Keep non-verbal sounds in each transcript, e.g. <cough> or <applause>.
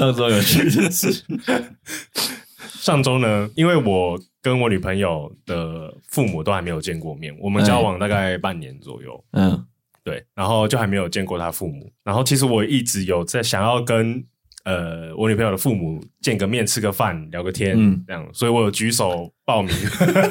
上周有趣的事。上周呢，因为我跟我女朋友的父母都还没有见过面，我们交往大概半年左右。嗯，对，然后就还没有见过他父母。然后其实我一直有在想要跟。呃，我女朋友的父母见个面，吃个饭，聊个天，嗯，这样，所以我有举手报名，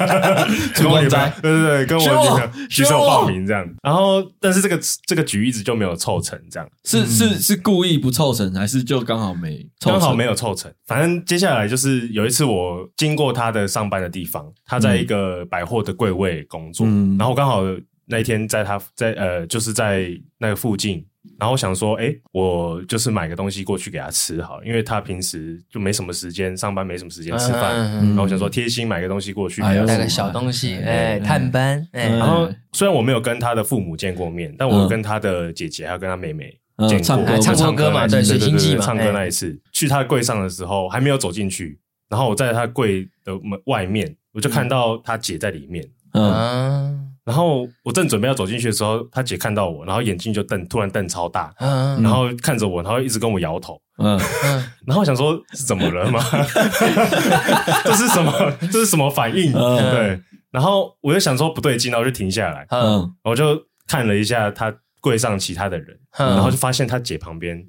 <laughs> 跟我女朋友，对对对，跟我女朋友举手报名这样。然后，但是这个这个局一直就没有凑成，这样。是是是故意不凑成，还是就刚好没刚好没有凑成？反正接下来就是有一次我经过他的上班的地方，他在一个百货的柜位工作，嗯，然后刚好那一天在他在呃，就是在那个附近。然后我想说，哎，我就是买个东西过去给他吃好了，因为他平时就没什么时间上班，没什么时间吃饭。嗯嗯嗯、然后我想说，贴心买个东西过去带个小东西，哎，探班。哎，然后虽然我没有跟他的父母见过面，但我跟他的姐姐还有跟他妹妹见过，唱歌唱歌嘛，对，水星记嘛，唱歌那一次去他的柜上的时候，还没有走进去，然后我在他柜的门外面，我就看到他姐在里面。嗯。然后我正准备要走进去的时候，他姐看到我，然后眼睛就瞪，突然瞪超大，嗯、然后看着我，然后一直跟我摇头，嗯，<laughs> 然后想说是怎么了吗？<laughs> 这是什么？这是什么反应？嗯、对，然后我就想说不对劲，然后就停下来，嗯，我就看了一下他柜上其他的人，嗯、然后就发现他姐旁边。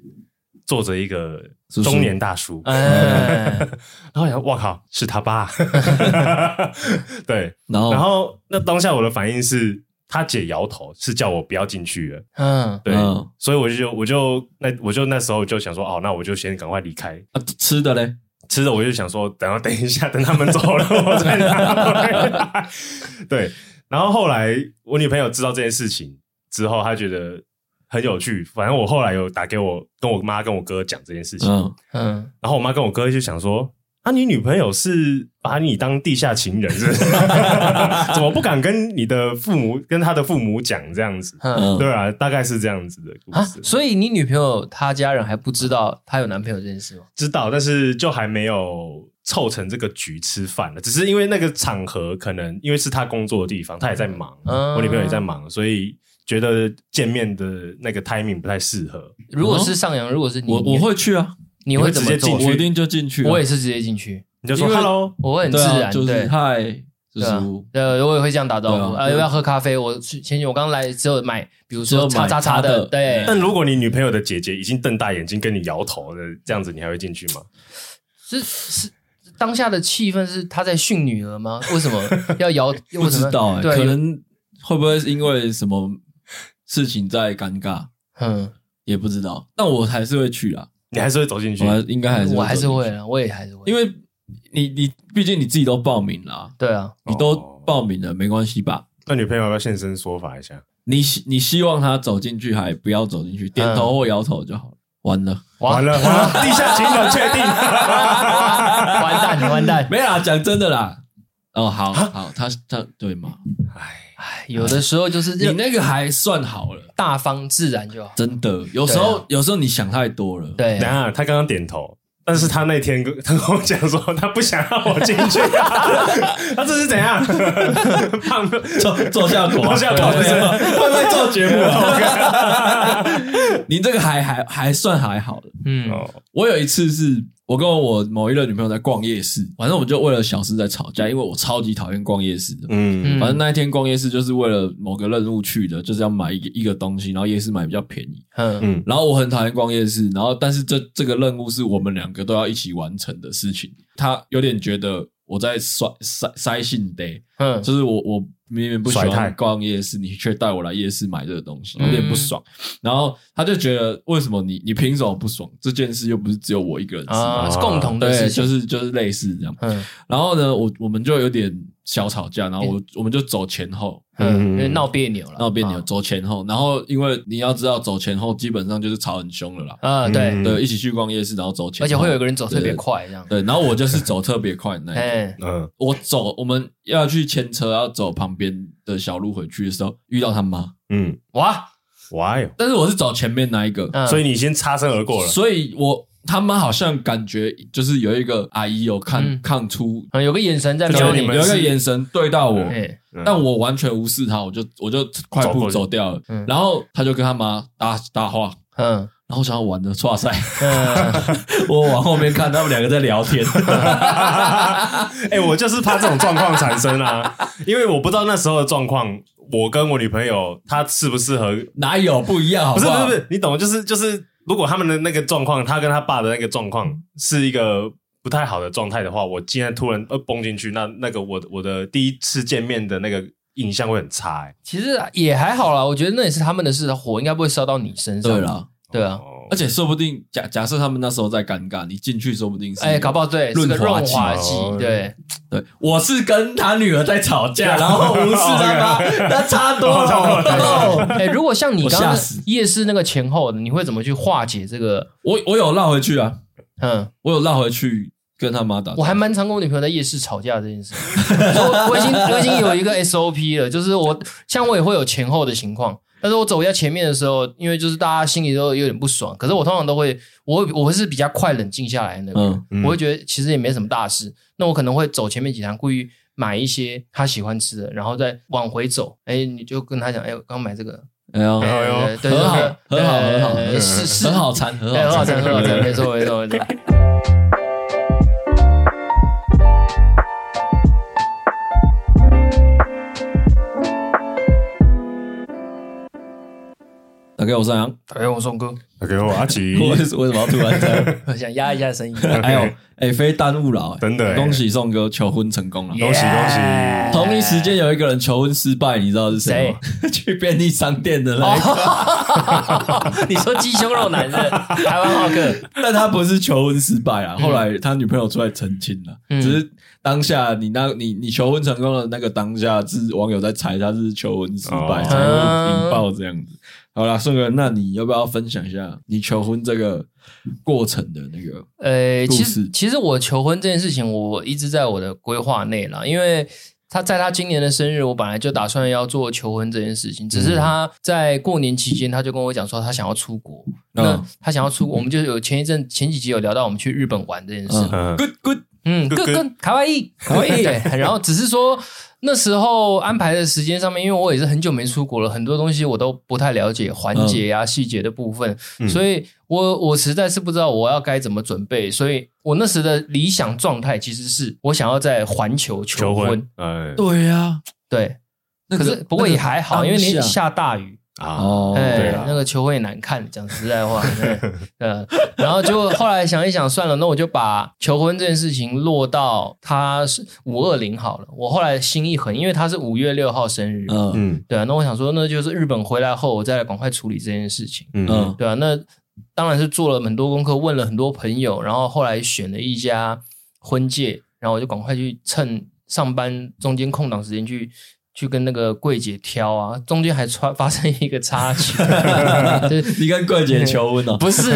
坐着一个中年大叔，<laughs> 然后想，哇靠，是他爸，<laughs> 对，然后，然后那当下我的反应是，他姐摇头，是叫我不要进去了，嗯，对，所以我就我就那我就那时候就想说，哦，那我就先赶快离开。啊，吃的嘞，吃的我就想说，等下等一下，等他们走了，我再来。<laughs> 对，然后后来我女朋友知道这件事情之后，她觉得。很有趣，反正我后来有打给我跟我妈跟我哥讲这件事情，嗯，嗯，然后我妈跟我哥就想说，啊，你女朋友是把你当地下情人是不是？<laughs> <laughs> 怎么不敢跟你的父母跟他的父母讲这样子？嗯，对啊，大概是这样子的故事。啊，所以你女朋友她家人还不知道她有男朋友这件事吗？知道，但是就还没有凑成这个局吃饭了。只是因为那个场合可能因为是她工作的地方，她也在忙，嗯，我女朋友也在忙，所以。觉得见面的那个 timing 不太适合。如果是上扬，如果是你，我我会去啊。你会直接进去？我一定就进去。我也是直接进去。你就说 hello，我会很自然。就是，嗨，就是呃，我也会这样打招呼。呃，要不要喝咖啡？我前天我刚来之后买，比如说叉叉叉的。对。但如果你女朋友的姐姐已经瞪大眼睛跟你摇头的这样子，你还会进去吗？是是，当下的气氛是她在训女儿吗？为什么要摇？<laughs> 不知道哎，可能会不会是因为什么？事情再尴尬，嗯，也不知道，但我还是会去啊。你还是会走进去？我应该还是，我还是会啊，我也还是会，因为你你毕竟你自己都报名了，对啊，你都报名了，没关系吧？那女朋友要现身说法一下，你希你希望她走进去，还不要走进去，点头或摇头就好了。完了，完了，地下情人确定，<laughs> 完蛋，完蛋，<laughs> 没啦，讲真的啦。哦，好好，他他对吗？哎。有的时候就是你那个还算好了，大方自然就好。真的，有时候有时候你想太多了。对，等下他刚刚点头，但是他那天跟他跟我讲说，他不想让我进去。他 <laughs> 这是怎样？<laughs> 胖做做效果，做效果，<laughs> 会不会做节目啊？你这个还还还算还好了。嗯，我有一次是。我跟我某一任女朋友在逛夜市，反正我们就为了小事在吵架，因为我超级讨厌逛夜市的。嗯，反正那一天逛夜市就是为了某个任务去的，就是要买一个一个东西，然后夜市买比较便宜。嗯嗯，然后我很讨厌逛夜市，然后但是这这个任务是我们两个都要一起完成的事情，他有点觉得我在塞塞塞性的，嗯，就是我我。明明不喜欢逛夜市，你却带我来夜市买这个东西，有点不爽。然后他就觉得，为什么你你凭什么不爽？这件事又不是只有我一个人，是共同的事，就是就是类似这样。然后呢，我我们就有点小吵架，然后我我们就走前后。嗯，因为闹别扭了，闹别扭，走前后，然后因为你要知道，走前后基本上就是吵很凶了啦。啊，对对，一起去逛夜市，然后走前后，而且会有个人走特别快，这样。对，然后我就是走特别快那一个。嗯，我走，我们要去牵车，要走旁边的小路回去的时候，遇到他妈。嗯，哇哇哟！但是我是走前面那一个，所以你先擦身而过了。所以我。他们好像感觉就是有一个阿姨有看看出，有个眼神在瞄你，有一个眼神。对到我，但我完全无视他，我就我就快步走掉了。然后他就跟他妈搭搭话，嗯，然然后想要玩的剉赛，<laughs> 我往后面看，他们两个在聊天。<laughs> 哎，我就是怕这种状况产生啊，因为我不知道那时候的状况，我跟我女朋友她适不适合，哪有不一样好不好？不是不是不是，你懂，就是就是，如果他们的那个状况，他跟他爸的那个状况是一个不太好的状态的话，我今天突然呃崩进去，那那个我我的第一次见面的那个。印象会很差，欸，其实也还好啦。我觉得那也是他们的事，火应该不会烧到你身上。对啦，对啊，而且说不定假假设他们那时候在尴尬，你进去说不定是哎，搞不好对润滑剂，对对。我是跟他女儿在吵架，<laughs> 然后无视他妈，<laughs> 那差多了。<laughs> 哎，如果像你刚刚夜市那个前后，你会怎么去化解这个？我我有绕回去啊，嗯，我有绕回去。跟他妈打，我还蛮常跟我女朋友在夜市吵架这件事。我我已经我已经有一个 SOP 了，就是我像我也会有前后的情况，但是我走在前面的时候，因为就是大家心里都有点不爽，可是我通常都会，我我会是比较快冷静下来的那个，嗯嗯、我会觉得其实也没什么大事，那我可能会走前面几趟，故意买一些他喜欢吃的，然后再往回走。哎，你就跟他讲，哎，我刚买这个，哎呦，哎呦，很好，很好，很好，是是很好餐，很好餐，很好餐，没错，没错，没错。打给我上扬，打给我宋哥，打给我阿吉。<laughs> 为为什么要突然这样？<laughs> 我想压一下声音。<laughs> 还有，哎，非耽误了，真的，恭喜宋哥求婚成功了，恭喜恭喜！同一时间有一个人求婚失败，你知道是谁吗？去便利商店的那个。你说鸡胸肉男人，台湾浩克，但他不是求婚失败啊，后来他女朋友出来澄清了，只是当下你那，你你求婚成功的那个当下，是网友在猜他是求婚失败才会引爆这样子。好啦，顺哥，那你要不要分享一下你求婚这个过程的那个？呃，其实其实我求婚这件事情，我一直在我的规划内啦，因为他在他今年的生日，我本来就打算要做求婚这件事情，只是他在过年期间，他就跟我讲说他想要出国。嗯、那他想要出国，我们就有前一阵前几集有聊到我们去日本玩这件事。嗯、good good，嗯，good good，卡哇伊，卡哇伊。对，<laughs> 然后只是说。那时候安排的时间上面，因为我也是很久没出国了，很多东西我都不太了解环节呀、细节的部分，嗯、所以我我实在是不知道我要该怎么准备，所以我那时的理想状态其实是我想要在环球求婚。求婚哎，对呀、啊，对，可是不过也还好，因为你下大雨。哦，对，那个求婚也难看，讲实在话，<laughs> 嗯，然后就后来想一想，算了，那我就把求婚这件事情落到他是五二零好了。我后来心一狠，因为他是五月六号生日，嗯，对啊，那我想说，那就是日本回来后，我再来赶快处理这件事情，嗯，对啊，那当然是做了很多功课，问了很多朋友，然后后来选了一家婚介，然后我就赶快去趁上班中间空档时间去。去跟那个柜姐挑啊，中间还穿发生一个插曲，<laughs> 就是你跟柜姐求婚哦？不是，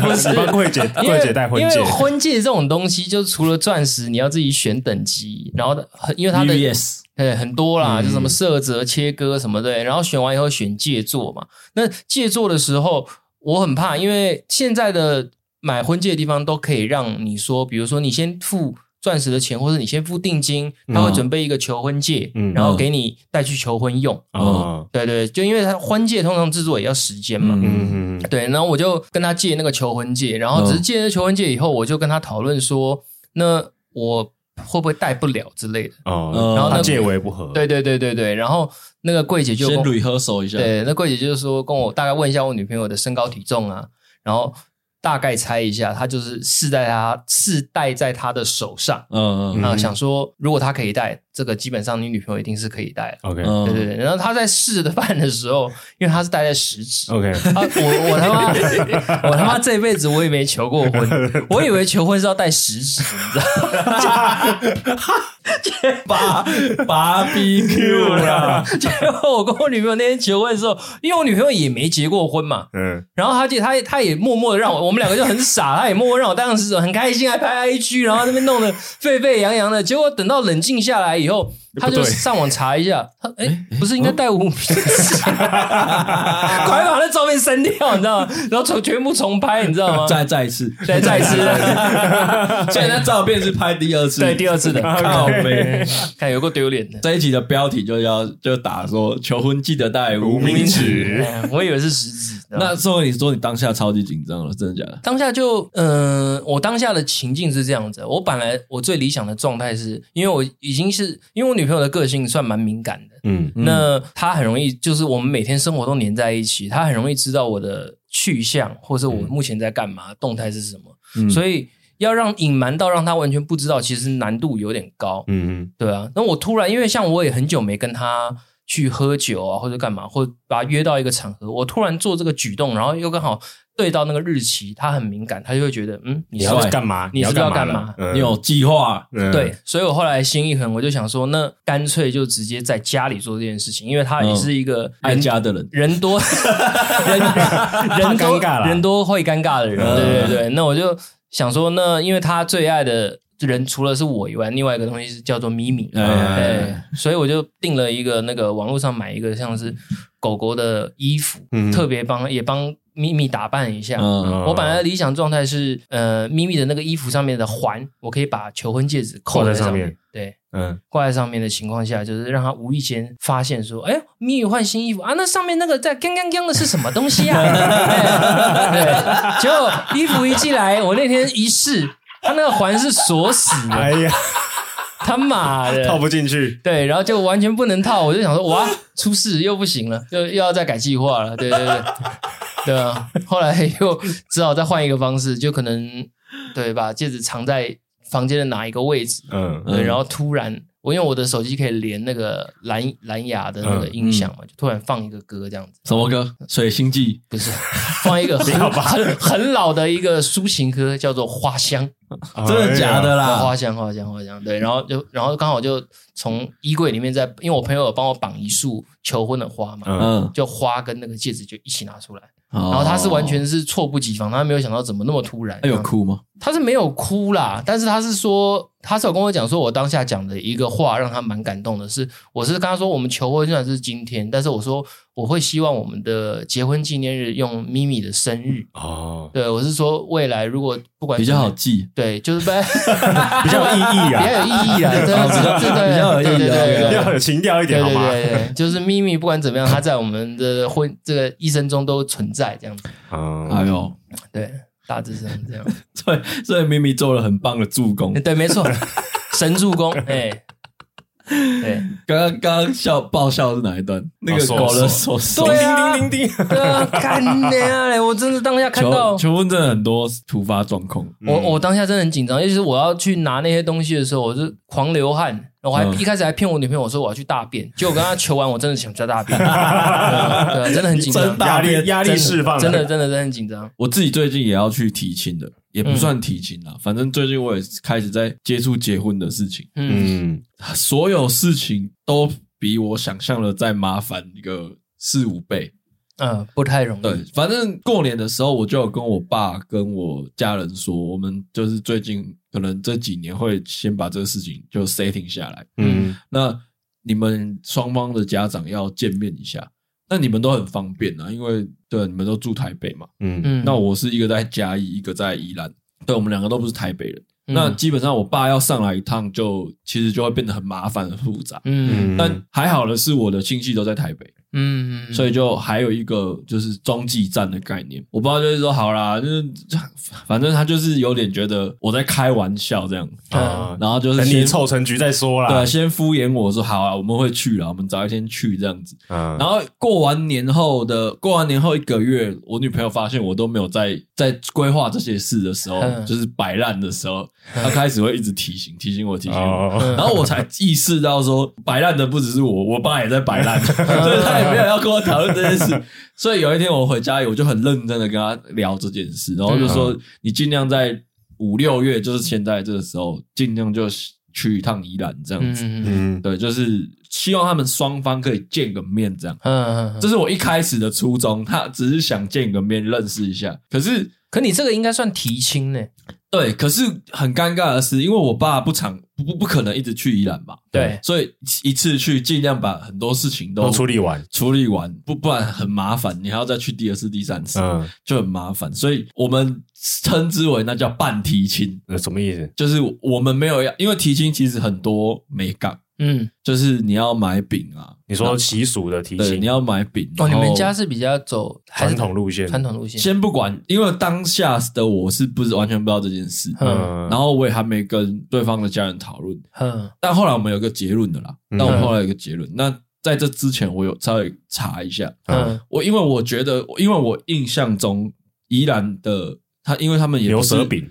不是帮柜姐柜姐戴婚戒。因为婚戒这种东西，就除了钻石，你要自己选等级，然后因为它的 yes 对很多啦，就什么色泽、切割什么的，然后选完以后选戒座嘛。那戒座的时候，我很怕，因为现在的买婚戒的地方都可以让你说，比如说你先付。钻石的钱，或者你先付定金，他会准备一个求婚戒，嗯、然后给你带去求婚用。哦，嗯对对，就因为他婚戒通常制作也要时间嘛。嗯嗯对，然后我就跟他借那个求婚戒，然后只是借了求婚戒以后，我就跟他讨论说，那我会不会戴不了之类的。哦，然后那戒围不合。对对对对对，然后那个柜姐就先 rehearsal 一下。对，那柜姐就是说跟我大概问一下我女朋友的身高体重啊，然后。大概猜一下，他就是试戴他试戴在他的手上，嗯嗯，然后想说，如果他可以戴，这个基本上你女朋友一定是可以戴的。OK，对对对。然后他在试的办的时候，因为他是戴在食指。OK，我我他妈我他妈这辈子我也没求过婚，我以为求婚是要戴食指，你知道吗？芭芭比 Q 啦。<laughs> 结果我跟我女朋友那天求婚的时候，因为我女朋友也没结过婚嘛，嗯，然后他就他他也默默的让我我。我们两个就很傻，他也默默让我当时很开心，还拍 IG，然后那边弄得沸沸扬扬的。结果等到冷静下来以以后，他就上网查一下，他哎，不是应该带无名指？<laughs> 快把那照片删掉，你知道吗？然后重全部重拍，你知道吗？<laughs> 再再一次，再再一次。<laughs> 现在那照片是拍第二次，对，第二次的。靠背，看有够丢脸的。这一集的标题就要就打说求婚记得带无名指，我以为是食指。那说你说你当下超级紧张了，真的假的？当下就嗯、呃，我当下的情境是这样子。我本来我最理想的状态是，因为我已经是因为我女朋友的个性算蛮敏感的，嗯，那她很容易就是我们每天生活都黏在一起，她很容易知道我的去向，或者我目前在干嘛，嗯、动态是什么。嗯、所以要让隐瞒到让她完全不知道，其实难度有点高。嗯嗯，对啊。那我突然因为像我也很久没跟她。去喝酒啊，或者干嘛，或把他约到一个场合，我突然做这个举动，然后又刚好对到那个日期，他很敏感，他就会觉得，嗯，你要干嘛？你是不是要干嘛？你有计划？对，所以我后来心一横，我就想说，那干脆就直接在家里做这件事情，因为他也是一个爱家的人，<laughs> 人 <laughs> 多，人人多人多会尴尬的人，对对对。那我就想说，那因为他最爱的。人除了是我以外，另外一个东西是叫做咪咪，对，所以我就订了一个那个网络上买一个像是狗狗的衣服，嗯、特别帮也帮咪咪打扮一下。嗯、我本来的理想状态是，呃，咪咪的那个衣服上面的环，我可以把求婚戒指扣在上面，上面对，嗯，挂在上面的情况下，就是让他无意间发现说，哎，咪咪换新衣服啊，那上面那个在锵锵锵的是什么东西啊？<laughs> 对，对，结果衣服一寄来，我那天一试。他那个环是锁死的，哎呀，他妈的，套不进去。对，然后就完全不能套，我就想说，哇，出事又不行了，又又要再改计划了。对对对，<laughs> 对啊，后来又只好再换一个方式，就可能对，把戒指藏在房间的哪一个位置，嗯，对，然后突然。我因为我的手机可以连那个蓝蓝牙的那个音响嘛，就突然放一个歌这样子。什么歌？水星记？不是，放一个很很很老的一个抒情歌，叫做《花香》。<laughs> 真的假的啦？花香，花香，花香。对，然后就然后刚好就从衣柜里面在，因为我朋友有帮我绑一束求婚的花嘛，嗯，就花跟那个戒指就一起拿出来。然后他是完全是猝不及防，他没有想到怎么那么突然。他有哭吗？他是没有哭啦，但是他是说。他是有跟我讲说，我当下讲的一个话让他蛮感动的，是我是跟他说，我们求婚虽然是今天，但是我说我会希望我们的结婚纪念日用咪咪的生日。哦，对，我是说未来如果不管比较好记，对，就是比较有意义啊，比较有意义啊，对对对，比较有意义，对对对，要有情调一点好吗？对对对，就是咪咪不管怎么样，他在我们的婚这个一生中都存在这样子，嗯，哎呦，对。大致上这样，<laughs> 所以所以咪咪做了很棒的助攻，对，没错，神助攻，<laughs> 哎，对，刚刚刚刚笑爆笑是哪一段？那个狗的手手，叮叮叮叮，对啊，干娘嘞！我真的当下看到求婚真的很多突发状况，我我当下真的很紧张，尤其是我要去拿那些东西的时候，我是狂流汗。我还一开始还骗我女朋友说我要去大便，结果我跟她求完，我真的想去大便，<laughs> 对啊，真的很紧张，压力压力释放，真的真的真的很紧张。我自己最近也要去提亲的，也不算提亲啦，反正最近我也开始在接触结婚的事情，嗯，所有事情都比我想象的再麻烦一个四五倍。嗯，不太容易。对，反正过年的时候，我就有跟我爸跟我家人说，我们就是最近可能这几年会先把这个事情就 setting 下来。嗯，那你们双方的家长要见面一下，那你们都很方便啊，因为对，你们都住台北嘛。嗯嗯，那我是一个在嘉义，一个在宜兰，对，我们两个都不是台北人。嗯、那基本上我爸要上来一趟就，就其实就会变得很麻烦、很复杂。嗯，但还好的是，我的亲戚都在台北。嗯，所以就还有一个就是中继站的概念，我不知道就是说好啦，就是 <laughs> 反正他就是有点觉得我在开玩笑这样，嗯，然后就是等你凑成局再说啦，对，先敷衍我说好啊，我们会去啦，我们早一天去这样子，嗯，然后过完年后的过完年后一个月，我女朋友发现我都没有在在规划这些事的时候，就是摆烂的时候，她开始会一直提醒提醒我提醒我，然后我才意识到说摆烂的不只是我，我爸也在摆烂，<laughs> 所以他。<laughs> 没有要跟我讨论这件事，所以有一天我回家，我就很认真的跟他聊这件事，然后就说你尽量在五六月，就是现在这个时候，尽量就去一趟宜兰这样子，嗯，对，就是希望他们双方可以见个面这样，嗯，这是我一开始的初衷，他只是想见个面认识一下，可是，可你这个应该算提亲呢？对，可是很尴尬的是，因为我爸不常不不不可能一直去宜兰嘛，对，所以一次去尽量把很多事情都，都处理完，处理完，不不然很麻烦，你还要再去第二次、第三次，嗯，就很麻烦。所以我们称之为那叫半提亲，那什么意思？就是我们没有要，因为提亲其实很多美感。嗯，就是你要买饼啊，你说习俗的提醒，你要买饼哦。你们家是比较走传统路线，传统路线。先不管，因为当下的我是不是完全不知道这件事，嗯，然后我也还没跟对方的家人讨论，嗯，但后来我们有个结论的啦。那我们后来有个结论，那在这之前我有稍微查一下，嗯，我因为我觉得，因为我印象中宜兰的。他因为他们也不是牛舌饼，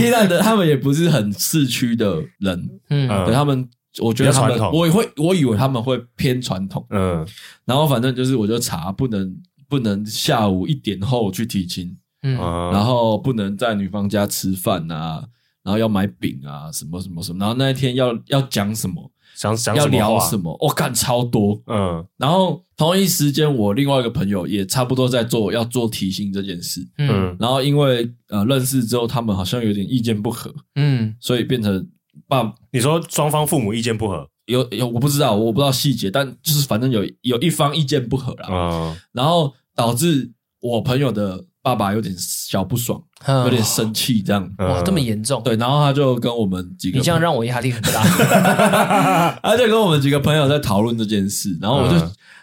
宜兰的他们也不是很市区的人，嗯，对他们，我觉得他们，我会，我以为他们会偏传统，嗯，然后反正就是，我就查不能不能下午一点后去提亲，嗯，然后不能在女方家吃饭啊，然后要买饼啊，什么什么什么，然后那一天要要讲什么。想想要聊什么？我干超多，嗯，然后同一时间，我另外一个朋友也差不多在做要做提醒这件事，嗯，然后因为呃认识之后，他们好像有点意见不合，嗯，所以变成爸，你说双方父母意见不合，有有我不知道，我不知道细节，但就是反正有有一方意见不合了，嗯，然后导致我朋友的。爸爸有点小不爽，有点生气，这样哇，这么严重？对，然后他就跟我们几个，你这样让我压力很大。<laughs> 他就跟我们几个朋友在讨论这件事，然后我就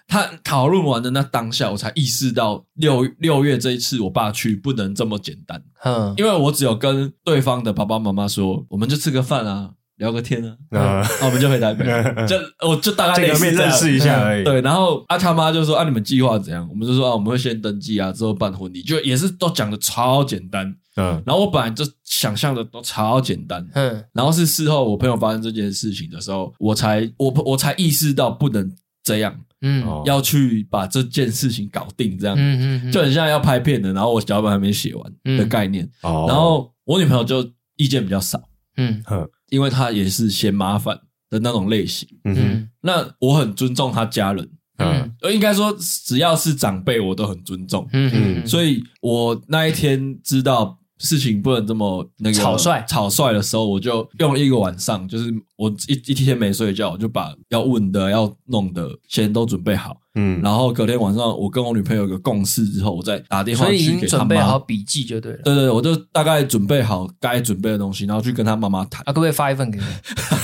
他讨论完的那当下，我才意识到六六月这一次我爸去不能这么简单，嗯，因为我只有跟对方的爸爸妈妈说，我们就吃个饭啊。聊个天呢，啊，那我们就回台北，<laughs> 就我就大概见个面认识一下而已。对，然后啊他妈就说啊，你们计划怎样？我们就说啊，我们会先登记啊，之后办婚礼，就也是都讲的超简单。嗯，然后我本来就想象的都超简单。嗯，然后是事后我朋友发生这件事情的时候，我才我我才意识到不能这样。嗯，要去把这件事情搞定，这样。嗯嗯，就很像要拍片的，然后我脚本还没写完的概念。哦，然后我女朋友就意见比较少。嗯哼。因为他也是嫌麻烦的那种类型，嗯哼，那我很尊重他家人，嗯，应该说只要是长辈我都很尊重，嗯嗯，所以我那一天知道。事情不能这么那个草率，草率的时候，我就用了一个晚上，就是我一一天没睡觉，我就把要问的、要弄的先都准备好。嗯，然后隔天晚上，我跟我女朋友有个共识之后，我再打电话去给他妈。所以已经准备好笔记就对了。对对，我就大概准备好该准备的东西，然后去跟他妈妈谈。啊，可不可以发一份给你？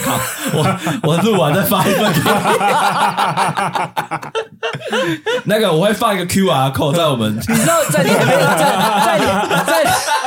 好，<laughs> 我我录完再发一份给你。<laughs> 那个我会放一个 QR code 在我们，你知道在你还没在在在。在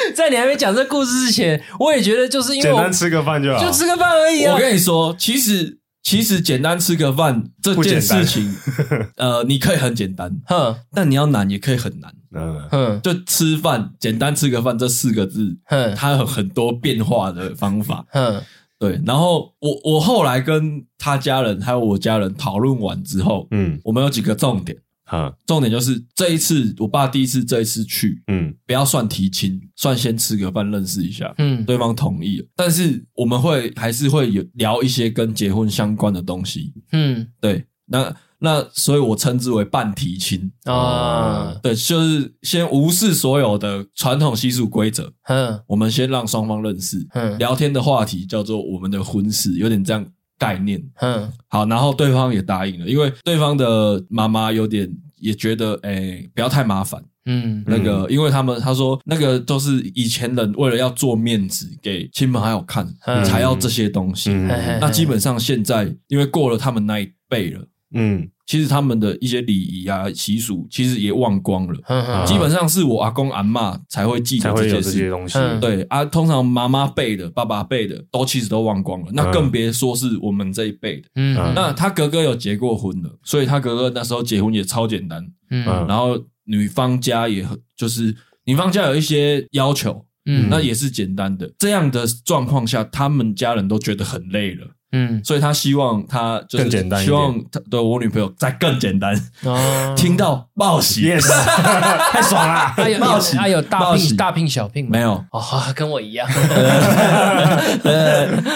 <laughs> 在你还没讲这故事之前，我也觉得就是因为简单吃个饭就好，就吃个饭而已啊。我跟你说，其实其实简单吃个饭这件事情，<laughs> 呃，你可以很简单，哼，但你要难也可以很难，嗯。哼，就吃饭简单吃个饭这四个字，哼，它有很多变化的方法，哼，对。然后我我后来跟他家人还有我家人讨论完之后，嗯，我们有几个重点。啊，重点就是这一次，我爸第一次这一次去，嗯，不要算提亲，算先吃个饭认识一下，嗯，对方同意了，但是我们会还是会有聊一些跟结婚相关的东西，嗯，对，那那所以我称之为半提亲。啊，对，就是先无视所有的传统习俗规则，嗯，我们先让双方认识，嗯，聊天的话题叫做我们的婚事，有点这样。概念，嗯，好，然后对方也答应了，因为对方的妈妈有点也觉得，哎、欸，不要太麻烦，嗯，那个，嗯、因为他们他说那个都是以前人为了要做面子给亲朋好友看，嗯、才要这些东西，嗯、那基本上现在因为过了他们那一辈了，嗯。其实他们的一些礼仪啊习俗，其实也忘光了。嗯嗯，基本上是我阿公阿嬷才会记得这些这些东西。对啊，通常妈妈辈的、爸爸辈的都其实都忘光了。那更别说是我们这一辈的。嗯，那他哥哥有结过婚了，所以他哥哥那时候结婚也超简单。嗯，然后女方家也很，就是女方家有一些要求，嗯，那也是简单的。这样的状况下，他们家人都觉得很累了。嗯，所以他希望他就是希望他对我女朋友再更简单。哦，听到报喜，yes，<laughs> 太爽了，他有报喜，他有大聘大聘小聘没有。哦，跟我一样，<laughs>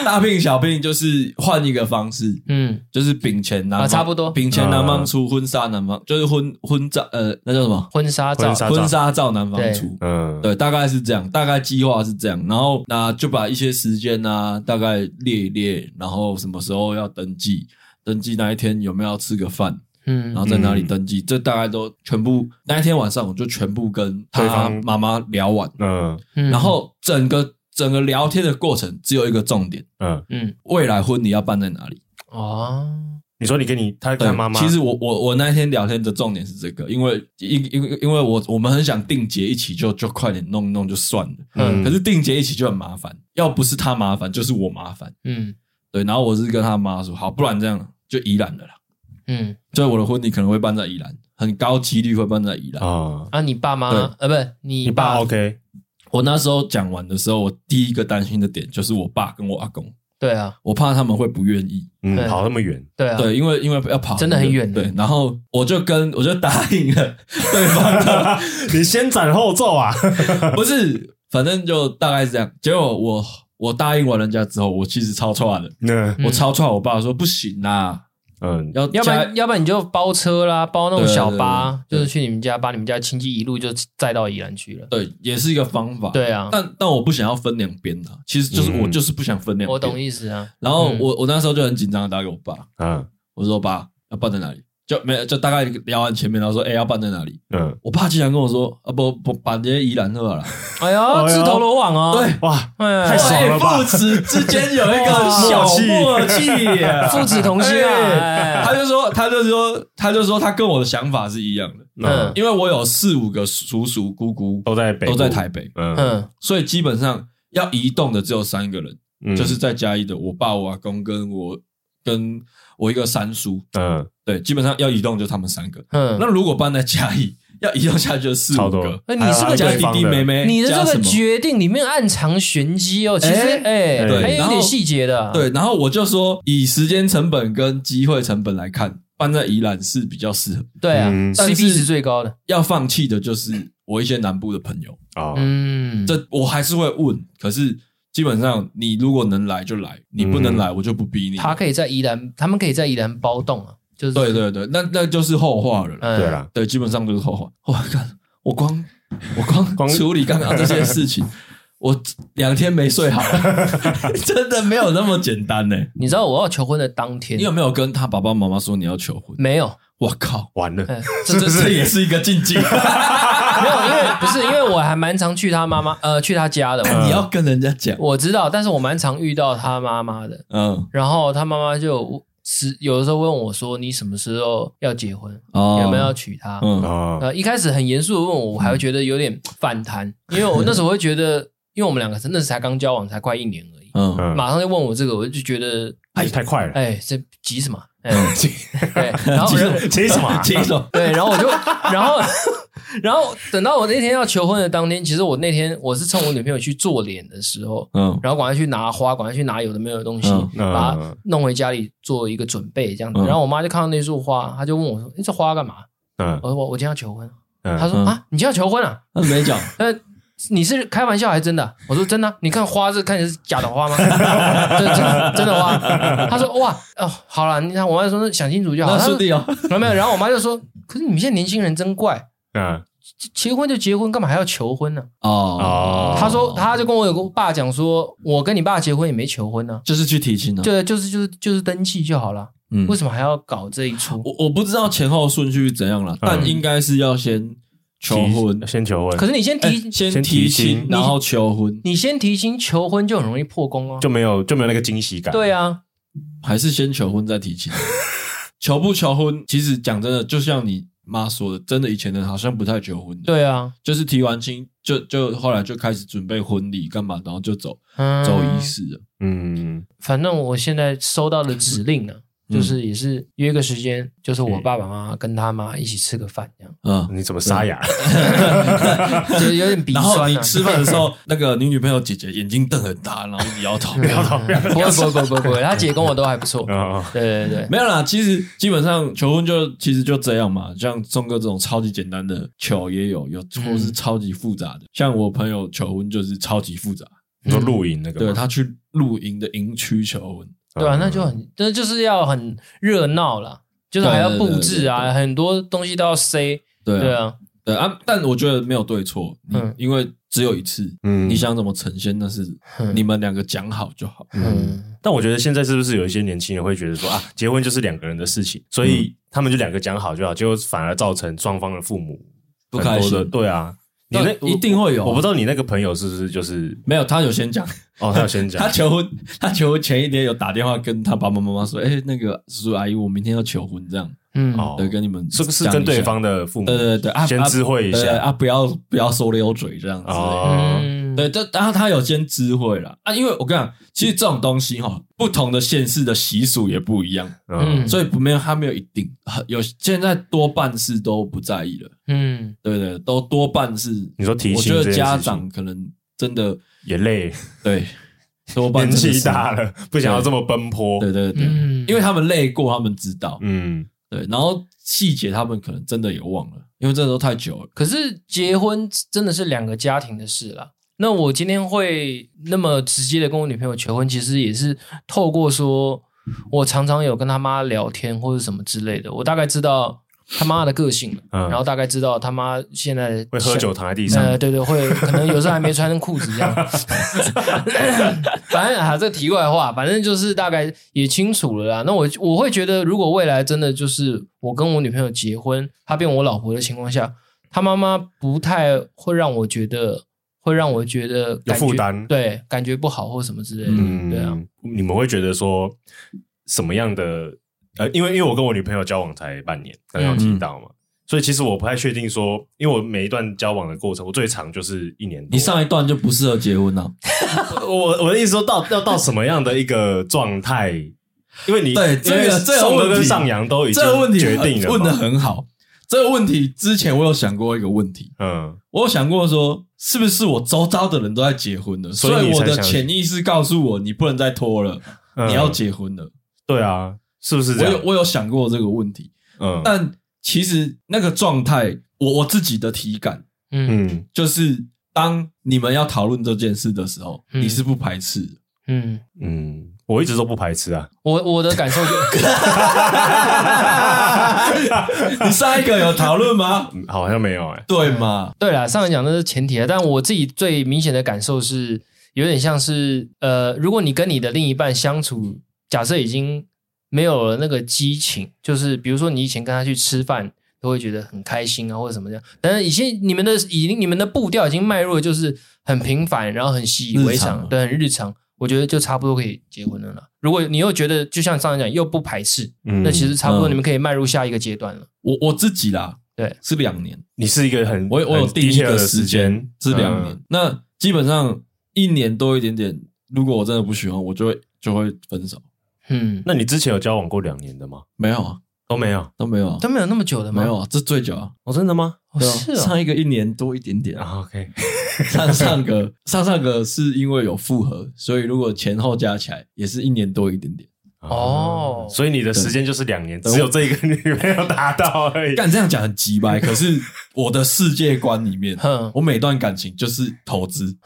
大病小病就是换一个方式，嗯，就是饼钱男方差不多，饼钱男方出，婚纱男方就是婚婚照，呃，那叫什么？婚纱照，婚纱照。男方出，嗯，对，大概是这样，大概计划是这样，然后那就把一些时间啊，大概列一列，然后什么时候要登记，登记那一天有没有要吃个饭，嗯，然后在哪里登记，这大概都全部那一天晚上我就全部跟他妈妈聊完，嗯，然后整个。整个聊天的过程只有一个重点，嗯。嗯，未来婚礼要办在哪里？哦，你说你跟你他跟妈妈，其实我我我那天聊天的重点是这个，因为因因为因为我我们很想定结一起就就快点弄弄就算了，嗯，可是定结一起就很麻烦，要不是他麻烦就是我麻烦，嗯，对，然后我是跟他妈说，好，不然这样就宜兰的啦，嗯，所以我的婚礼可能会办在宜兰，很高几率会办在宜兰啊，啊，你爸妈呃，不是你爸 OK。我那时候讲完的时候，我第一个担心的点就是我爸跟我阿公。对啊，我怕他们会不愿意，嗯，跑那么远。对啊，对，因为因为要跑，真的很远。对，然后我就跟我就答应了对方，<laughs> 你先斩后奏啊？<laughs> 不是，反正就大概是这样。结果我我答应完人家之后，我其实超错的，嗯，我超错。我爸说不行啦。嗯，要要不然要不然你就包车啦，包那种小巴，就是去你们家，把你们家亲戚一路就载到宜兰去了。对，也是一个方法。对啊，但但我不想要分两边的，其实就是我就是不想分两边。我懂意思啊。然后我我那时候就很紧张的打给我爸，嗯，我说爸，要办在哪里？就没就大概聊完前面，然后说，哎，要办在哪里？嗯，我爸竟然跟我说，啊不不，办在宜兰好了。哎呀，自投罗网哦。对，哇，太爽了吧！父子之间有一个 <laughs> 小默契，父子同心啊。他就说，他就说，他就说，他跟我的想法是一样的。嗯，因为我有四五个叔叔姑姑都在北，都在台北。嗯，所以基本上要移动的只有三个人，就是在嘉义的我爸、我阿公跟我跟我一个三叔。嗯。对，基本上要移动就他们三个。嗯，那如果搬在嘉义，要移动下去就四五个。那你是个家弟弟妹妹，你的这个决定里面暗藏玄机哦。其实，哎，对，还有点细节的。对，然后我就说，以时间成本跟机会成本来看，搬在宜兰是比较适合。对啊，CP 值最高的。要放弃的就是我一些南部的朋友啊。嗯，这我还是会问，可是基本上你如果能来就来，你不能来我就不逼你。他可以在宜兰，他们可以在宜兰包栋啊。就是对对对，那那就是后话了。对啦，对，基本上就是后话。我看我光我光光处理刚刚这些事情，<laughs> 我两天没睡好，<laughs> 真的没有那么简单呢。你知道我要求婚的当天，你有没有跟他爸爸妈妈说你要求婚？没有。我靠，完了，这这 <laughs> 这也是一个禁忌。没有，因为不是因为我还蛮常去他妈妈呃去他家的。你要跟人家讲，我知道，但是我蛮常遇到他妈妈的。嗯，然后他妈妈就。是有的时候问我说：“你什么时候要结婚？有没有要娶她？”嗯，呃，一开始很严肃的问我，我还会觉得有点反弹，因为我那时候会觉得，因为我们两个真的是才刚交往，才快一年而已。嗯，马上就问我这个，我就觉得哎，太快了，哎，这急什么？哎，急，<laughs> 对，然后急什么？<laughs> <laughs> 急什么？对，然后我就，然后。然后等到我那天要求婚的当天，其实我那天我是趁我女朋友去做脸的时候，嗯，然后赶快去拿花，赶快去拿有的没有的东西，嗯、把它弄回家里做一个准备，这样子。嗯、然后我妈就看到那束花，她就问我说：“你这花干嘛？”嗯，我说：“我我今天要求婚。嗯”她说：“啊，你今天要求婚啊？”她没讲。呃，你是开玩笑还是真的？我说：“真的、啊。”你看花是看起来是假的花吗？<laughs> 真真真的花。他说：“哇哦，好了，你看我妈就说想清楚就好。”是的哦，没有没有。然后我妈就说：“可是你们现在年轻人真怪。”嗯。结婚就结婚，干嘛还要求婚呢？哦，他说，他就跟我有个爸讲说，我跟你爸结婚也没求婚呢，就是去提亲的，对，就是就是就是登记就好了。嗯，为什么还要搞这一出？我我不知道前后顺序是怎样了，但应该是要先求婚，先求婚。可是你先提，先提亲，然后求婚。你先提亲求婚就很容易破功哦，就没有就没有那个惊喜感。对啊，还是先求婚再提亲。<laughs> 求不求婚，其实讲真的，就像你。妈说的，真的以前的人好像不太求婚的。对啊，就是提完亲就就后来就开始准备婚礼干嘛，然后就走、嗯、走仪式了。嗯，反正我现在收到的指令呢。就是也是约个时间，就是我爸爸妈妈跟他妈一起吃个饭这样。<laughs> 嗯，你怎么沙哑？<laughs> 就是有点鼻酸。<laughs> 然后你吃饭的时候，那个你女朋友姐姐眼睛瞪很大，然后摇头，摇头。不不不不不，他姐跟我都还不错。对对对，没有啦。其实基本上求婚就其实就这样嘛。像钟哥这种超级简单的求也有，有或是超级复杂的。像我朋友求婚就是超级复杂，你说露营那个，对他去露营的营区求婚。对啊，那就很，那就是要很热闹啦，就是还要布置啊，很多东西都要塞。对对啊，对啊，但我觉得没有对错，嗯，因为只有一次，嗯，你想怎么呈现，那是你们两个讲好就好。嗯，但我觉得现在是不是有一些年轻人会觉得说啊，结婚就是两个人的事情，所以他们就两个讲好就好，结果反而造成双方的父母不开心。对啊。你那一定会有，我不知道你那个朋友是不是就是没有，他有先讲哦，他有先讲，<laughs> 他求婚，他求婚前一天有打电话跟他爸爸妈妈说，哎，那个叔叔阿姨，我明天要求婚，这样，嗯，对，跟你们是不是跟对方的父母，对对对，先知会一下啊，不要不要说溜嘴这样子，哦。对，这然后他有先知会了啊，因为我跟你讲，其实这种东西哈，不同的县市的习俗也不一样，嗯，所以不没有他没有一定，有现在多半是都不在意了，嗯，对对，都多半是你说提醒，我觉得家长可能真的也累，对，多半年纪大了不想要这么奔波，对对对，因为他们累过，他们知道，嗯，对，然后细节他们可能真的也忘了，因为这都太久了。可是结婚真的是两个家庭的事啦。那我今天会那么直接的跟我女朋友求婚，其实也是透过说，我常常有跟他妈聊天或者什么之类的，我大概知道他妈的个性，嗯，然后大概知道他妈现在会喝酒躺在地上，呃，对对，会可能有时候还没穿裤子这样，<laughs> 反正啊，这个题外话，反正就是大概也清楚了啦。那我我会觉得，如果未来真的就是我跟我女朋友结婚，她变我老婆的情况下，她妈妈不太会让我觉得。会让我觉得有负担，对，感觉不好或什么之类的，嗯，对啊。你们会觉得说什么样的？呃，因为因为我跟我女朋友交往才半年，刚刚提到嘛，嗯、所以其实我不太确定说，因为我每一段交往的过程，我最长就是一年多。你上一段就不适合结婚了。<laughs> 我我的意思说到要到什么样的一个状态？因为你对这个这个问题跟上扬都已经决定了，问的很好。这个问题之前我有想过一个问题，嗯，我有想过说，是不是我周遭的人都在结婚了，所以我的潜意识告诉我，你不能再拖了，你要结婚了。对啊，是不是这样？我有我有想过这个问题，嗯，但其实那个状态，我我自己的体感，嗯，就是当你们要讨论这件事的时候，你是不排斥，嗯。嗯。我一直都不排斥啊，我我的感受就，<laughs> 你上一个有讨论吗？好像没有哎、欸，对吗？对啦，上一讲的是前提啊，但我自己最明显的感受是，有点像是呃，如果你跟你的另一半相处，假设已经没有了那个激情，就是比如说你以前跟他去吃饭都会觉得很开心啊，或者什么这样，但是以前你们的已经你们的步调已经迈入了就是很平凡，然后很习以为常，对，很日常。我觉得就差不多可以结婚了啦。如果你又觉得就像上次讲又不排斥，嗯、那其实差不多你们可以迈入下一个阶段了。我我自己啦，对，是两年。你是一个很我我有定一个时间是两年。嗯、那基本上一年多一点点，如果我真的不喜欢，我就会就会分手。嗯，那你之前有交往过两年的吗？没有啊。都没有，都没有，都没有那么久的吗？没有啊，这最久啊！哦，真的吗？是上一个一年多一点点啊。OK，<laughs> <laughs> 上上个上上个是因为有复合，所以如果前后加起来也是一年多一点点。哦，所以你的时间就是两年，只有这一个你没有达到而已。<laughs> 但这样讲很鸡掰，可是我的世界观里面，我每段感情就是投资，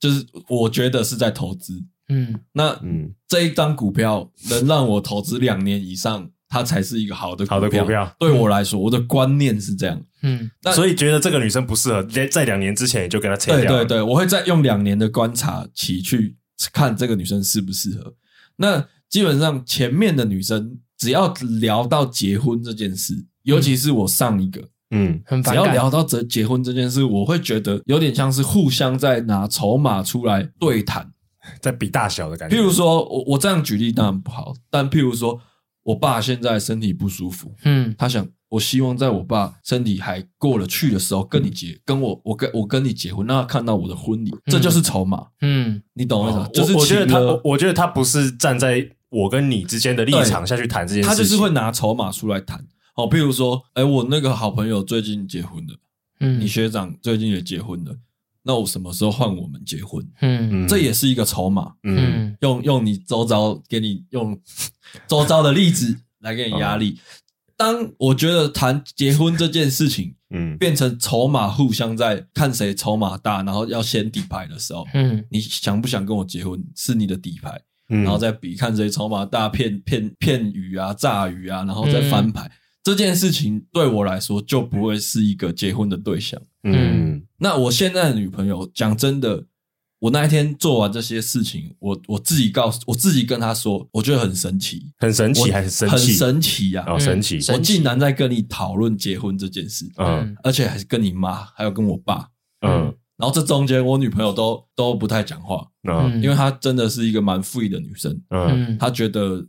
就是我觉得是在投资。嗯，那嗯，这一张股票能让我投资两年以上。它才是一个好的好的股票，对我来说，我的观念是这样。嗯，所以觉得这个女生不适合，在在两年之前也就跟她切掉。对对对，我会再用两年的观察期去看这个女生适不适合。那基本上前面的女生只要聊到结婚这件事，尤其是我上一个，嗯，只要聊到这结婚这件事，我会觉得有点像是互相在拿筹码出来对谈，<laughs> 在比大小的感觉。譬如说我我这样举例当然不好，但譬如说。我爸现在身体不舒服，嗯，他想，我希望在我爸身体还过得去的时候跟你结，跟我，我跟我跟你结婚，那看到我的婚礼，这就是筹码，嗯，你懂我意思吗？就是我觉得他，我觉得他不是站在我跟你之间的立场下去谈这件事，他就是会拿筹码出来谈。哦，譬如说，哎，我那个好朋友最近结婚了，嗯，你学长最近也结婚了。那我什么时候换我们结婚？嗯，这也是一个筹码。嗯，用用你周遭给你用周遭的例子来给你压力。当我觉得谈结婚这件事情，嗯，变成筹码互相在看谁筹码大，然后要先底牌的时候，嗯，你想不想跟我结婚是你的底牌。然后再比看谁筹码大骗骗骗鱼啊炸鱼啊，然后再翻牌。这件事情对我来说就不会是一个结婚的对象。嗯，那我现在的女朋友，讲真的，我那一天做完这些事情，我我自己告诉我自己跟她说，我觉得很神奇，很神奇还是神奇？很神奇呀！哦，神奇！我竟然在跟你讨论结婚这件事，嗯，而且还是跟你妈，还有跟我爸，嗯，然后这中间我女朋友都都不太讲话，嗯，因为她真的是一个蛮 free 的女生，嗯，她觉得。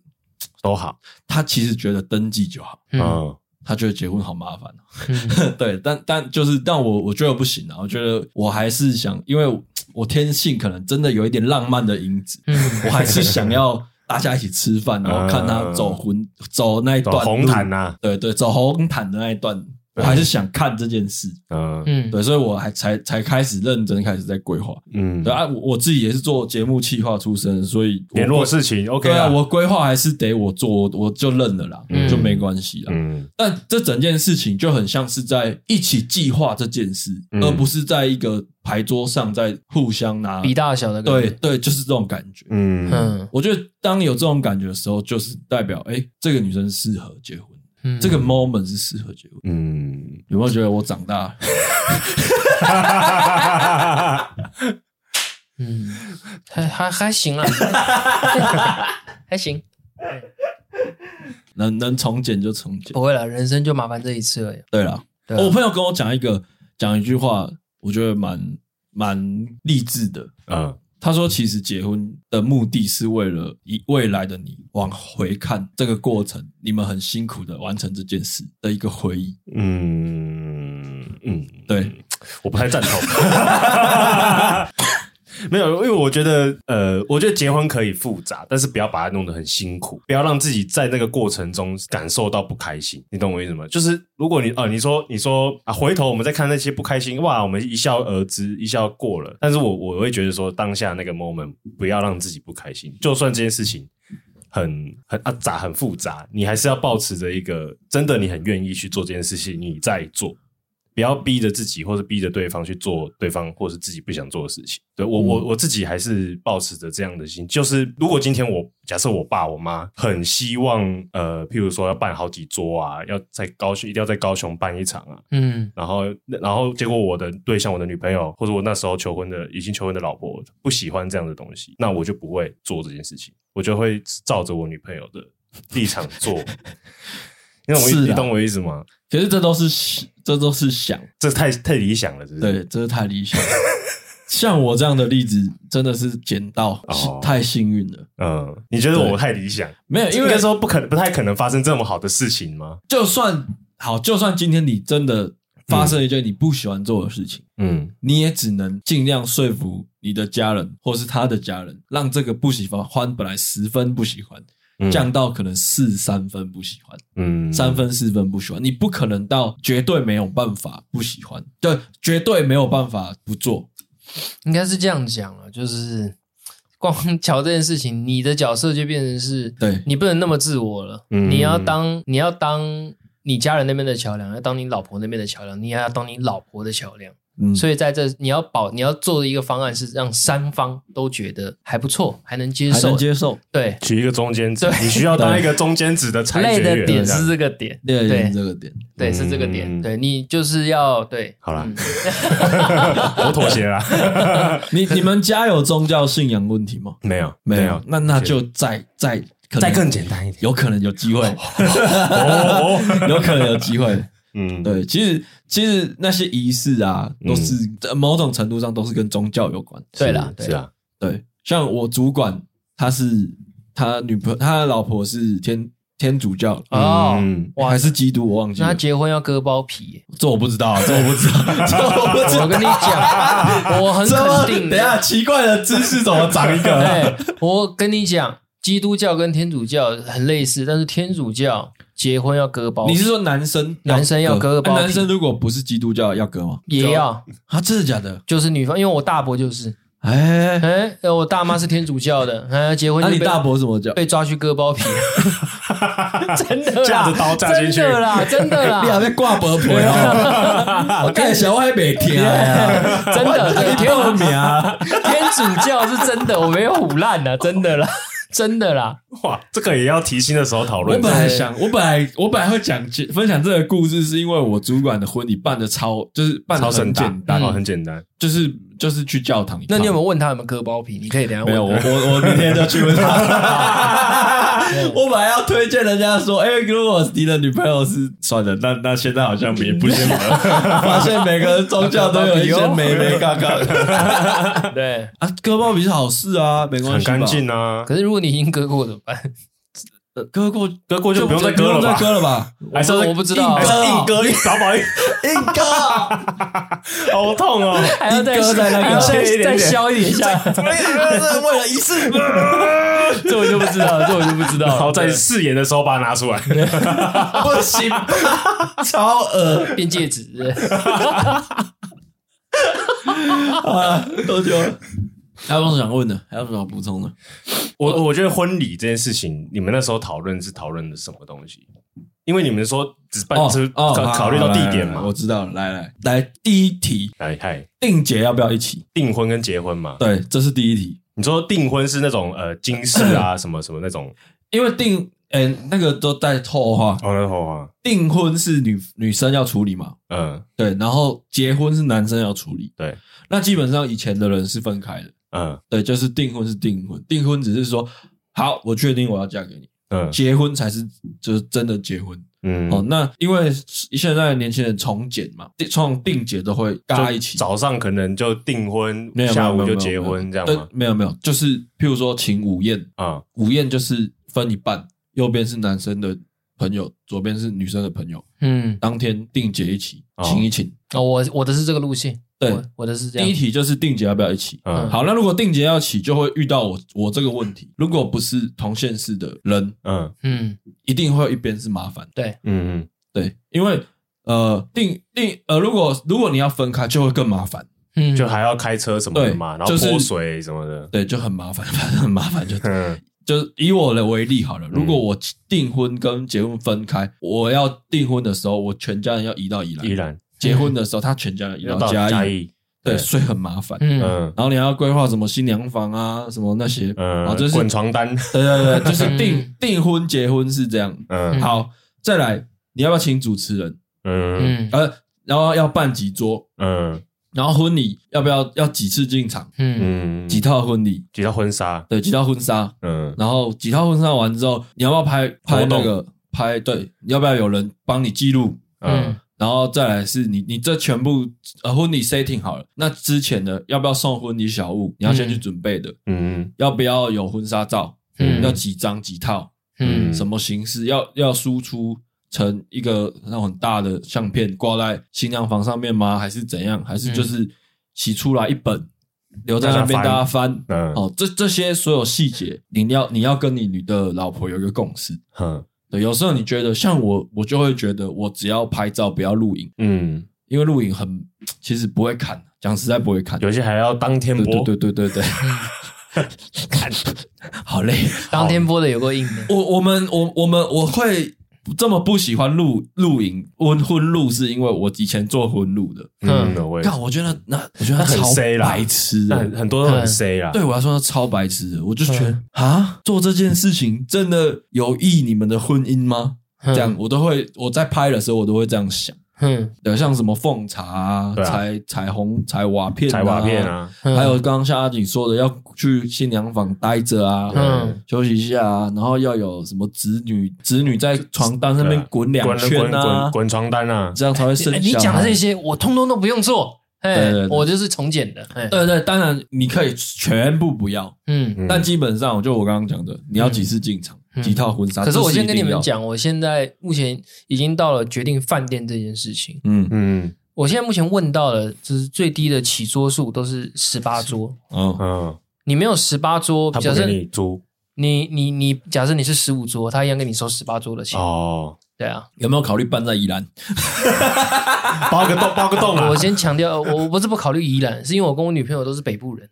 都好，她其实觉得登记就好，嗯，他觉得结婚好麻烦，嗯、<laughs> 对，但但就是，但我我觉得不行啊，我觉得我还是想，因为我天性可能真的有一点浪漫的因子，嗯，我还是想要大家一起吃饭，<laughs> 然后看他走婚、嗯、走那一段红毯呐，对对，走红毯的那一段。我还是想看这件事，嗯。嗯，对，所以我还才才开始认真开始在规划，嗯，对啊，我我自己也是做节目企划出身，所以联络事情，OK，对啊，我规划还是得我做，我就认了啦，就没关系啦，嗯，但这整件事情就很像是在一起计划这件事，而不是在一个牌桌上在互相拿比大小的感觉，对对，就是这种感觉，嗯。嗯，我觉得当有这种感觉的时候，就是代表哎，这个女生适合结婚。嗯、这个 moment 是适合结婚。嗯，有没有觉得我长大？<laughs> 嗯，还还还行啊，<laughs> 还行。能能重剪就重剪，不会了，人生就麻烦这一次而已。对了，对啦，我朋友跟我讲一个讲一句话，我觉得蛮蛮励志的。嗯。他说：“其实结婚的目的是为了以未来的你往回看这个过程，你们很辛苦的完成这件事的一个回忆。”嗯嗯，对，我不太赞同。<laughs> 没有，因为我觉得，呃，我觉得结婚可以复杂，但是不要把它弄得很辛苦，不要让自己在那个过程中感受到不开心。你懂我意思吗？就是如果你，呃，你说，你说啊，回头我们再看那些不开心，哇，我们一笑而之，一笑过了。但是我我会觉得说，当下那个 moment 不要让自己不开心，就算这件事情很很啊杂很复杂，你还是要保持着一个真的你很愿意去做这件事情，你再做。不要逼着自己，或是逼着对方去做对方或是自己不想做的事情。对，我，我我自己还是保持着这样的心，就是如果今天我假设我爸我妈很希望，呃，譬如说要办好几桌啊，要在高雄一定要在高雄办一场啊，嗯，然后然后结果我的对象，我的女朋友或者我那时候求婚的已经求婚的老婆不喜欢这样的东西，那我就不会做这件事情，我就会照着我女朋友的立场做。<laughs> 因为我你懂我意思吗？其实这都是这都是想，这太太理想了，是不是？对，这是太理想了。<laughs> 像我这样的例子，真的是捡到，太幸运了。嗯，你觉得我太理想？没有，因为应该说不可能，不太可能发生这么好的事情吗？就算好，就算今天你真的发生一件你不喜欢做的事情，嗯，你也只能尽量说服你的家人或是他的家人，让这个不喜欢本来十分不喜欢。降到可能四三分不喜欢，嗯，三分四分不喜欢，你不可能到绝对没有办法不喜欢，对，绝对没有办法不做，应该是这样讲了，就是光桥这件事情，你的角色就变成是，对，你不能那么自我了，嗯，你要当你要当你家人那边的桥梁，要当你老婆那边的桥梁，你还要当你老婆的桥梁。嗯，所以在这你要保你要做的一个方案是让三方都觉得还不错，还能接受，还能接受。对，取一个中间值，你需要当一个中间值的裁决的点是这个点，对对，这个点，对是这个点，对你就是要对。好了，<laughs> 我妥协了。<laughs> 你你们家有宗教信仰问题吗？没有，没有。那那就再再再更简单一点，有可能有机会，<laughs> 有可能有机会。嗯，对，其实其实那些仪式啊，都是某种程度上都是跟宗教有关。对啦，是啊，对，像我主管，他是他女朋友，他的老婆是天天主教哦，哇，还是基督，我忘记了。他结婚要割包皮，这我不知道，这我不知道，<laughs> 这我不知道。我跟你讲，<laughs> 我很肯定。等一下，奇怪的知识怎么长一个？<laughs> 我跟你讲，基督教跟天主教很类似，但是天主教。结婚要割包皮？你是说男生男生要割包皮？男生如果不是基督教要割吗？也要啊？真的假的？就是女方，因为我大伯就是，哎哎，我大妈是天主教的，哎，结婚那你大伯怎么叫？被抓去割包皮，<laughs> 真的架着刀架进去啦，真的啦，<laughs> 你还在挂包皮啊？<laughs> 我看小歪没听啊，真的，天主教是真的，我没有唬烂的，真的啦。真的啦！哇，这个也要提亲的时候讨论。我本来想，我本来我本来会讲分享这个故事，是因为我主管的婚礼办的超，就是办的很简单，哦，很简单，就是就是去教堂。那你有没有问他有没有割包皮？你可以等下问。没有，我我我明天就去问他。<laughs> <laughs> 我本来要推荐人家说，哎，如果你的女朋友是算了，那那现在好像也不行了。<laughs> 发现每个人宗教都有一些美美嘎嘎。对啊，割包皮是好事啊，没关系，很干净啊。可是如果你已经割过怎么办？割过割过就不用再割了，再割了吧？还是我不知道，还是硬割，少保硬硬割，<laughs> 好痛哦！还要再割在那个，再削一点下，为了仪式？<laughs> 这我就不知道，这我就不知道。然后在誓言的时候把它拿出来，<laughs> 不行，超恶变戒指。啊，多久了？还有什么想问的？还有什么要补充的？我我觉得婚礼这件事情，你们那时候讨论是讨论的什么东西？因为你们说只办只考考虑到地点嘛？我知道，来来来，第一题，来嗨，定结要不要一起？订婚跟结婚嘛？对，这是第一题。你说订婚是那种呃金饰啊什么 <coughs> 什么那种？因为订嗯那个都带后话，哦，那后话。订婚是女女生要处理嘛？嗯，对，然后结婚是男生要处理。对，那基本上以前的人是分开的。嗯，对，就是订婚是订婚，订婚只是说好，我确定我要嫁给你。嗯，结婚才是就是真的结婚。嗯，哦，那因为现在年轻人从简嘛，从订结都会搭一起，早上可能就订婚，下午就结婚这样吗？没有没有，就是譬如说请午宴啊，午宴就是分一半，右边是男生的朋友，左边是女生的朋友。嗯，当天订结一起，请一请。哦，我我的是这个路线。对，我的是这样。第一题就是定结要不要一起？嗯，好，那如果定结要起，就会遇到我我这个问题。如果不是同县市的人，嗯嗯，一定会有一边是麻烦。对，嗯嗯，对，因为呃订订呃，如果如果你要分开，就会更麻烦，嗯，就还要开车什么的嘛，然后泼水什么的，对，就很麻烦，反 <laughs> 正很麻烦，就就以我的为例好了。如果我订婚跟结婚分开，我要订婚的时候，我全家人要移到宜兰，宜兰。结婚的时候，他全家人要嘉义，对，所以很麻烦。嗯，然后你要规划什么新娘房啊，什么那些，嗯，然后就是滚床单，对对对，<laughs> 就是订订婚结婚是这样。嗯，好，再来，你要不要请主持人？嗯，呃，然后要办几桌？嗯，然后婚礼要不要要几次进场？嗯，几套婚礼？几套婚纱？对，几套婚纱？嗯，然后几套婚纱完之后，你要不要拍拍那个拍？对，你要不要有人帮你记录？嗯。然后再来是你，你这全部呃婚礼 setting 好了，那之前的要不要送婚礼小物？你要先去准备的，嗯嗯，要不要有婚纱照？嗯，要几张几套？嗯，什么形式？要要输出成一个那种很大的相片挂在新娘房上面吗？还是怎样？还是就是洗出来一本留在那边大家翻？嗯，哦，这这些所有细节，你要你要跟你女的老婆有一个共识，嗯。对，有时候你觉得像我，我就会觉得我只要拍照，不要录影。嗯，因为录影很，其实不会看，讲实在不会看，有些还要当天播。对对对对对，看，<laughs> <laughs> 好累，当天播的有个硬的。我我们我我们我会。这么不喜欢露露营婚婚露，是因为我以前做婚露的。嗯，看，我觉得那我觉得他超白痴，很很多都很 C 啦。对我来说，他超白痴的。我就觉得啊，做这件事情真的有益你们的婚姻吗？这样我都会，我在拍的时候我都会这样想。嗯，对，像什么凤茶啊，彩彩虹彩瓦片，彩瓦片啊，还有刚刚像阿景说的，要去新娘房待着啊，嗯，休息一下啊，然后要有什么子女子女在床单上面滚两圈啊，滚床单啊，这样才会生。你讲的这些，我通通都不用做，对，我就是从简的，对对，当然你可以全部不要，嗯，但基本上就我刚刚讲的，你要几次进场。几套婚纱，可是我先跟你们讲，我现在目前已经到了决定饭店这件事情。嗯嗯，我现在目前问到了，就是最低的起桌数都是十八桌。嗯嗯，你没有十八桌，假设你租，你你你，假设你是十五桌，他一样跟你收十八桌的钱。哦，对啊，有没有考虑办在宜兰？<laughs> 包个洞，包个洞。我先强调，我不是不考虑宜兰，是因为我跟我女朋友都是北部人。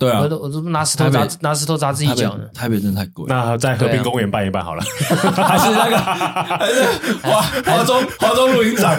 对啊，我都我都拿石头砸拿石头砸自己脚呢。台北真的太贵，那在和平公园办一办好了，<laughs> 还是那个还是华华中华中露营场，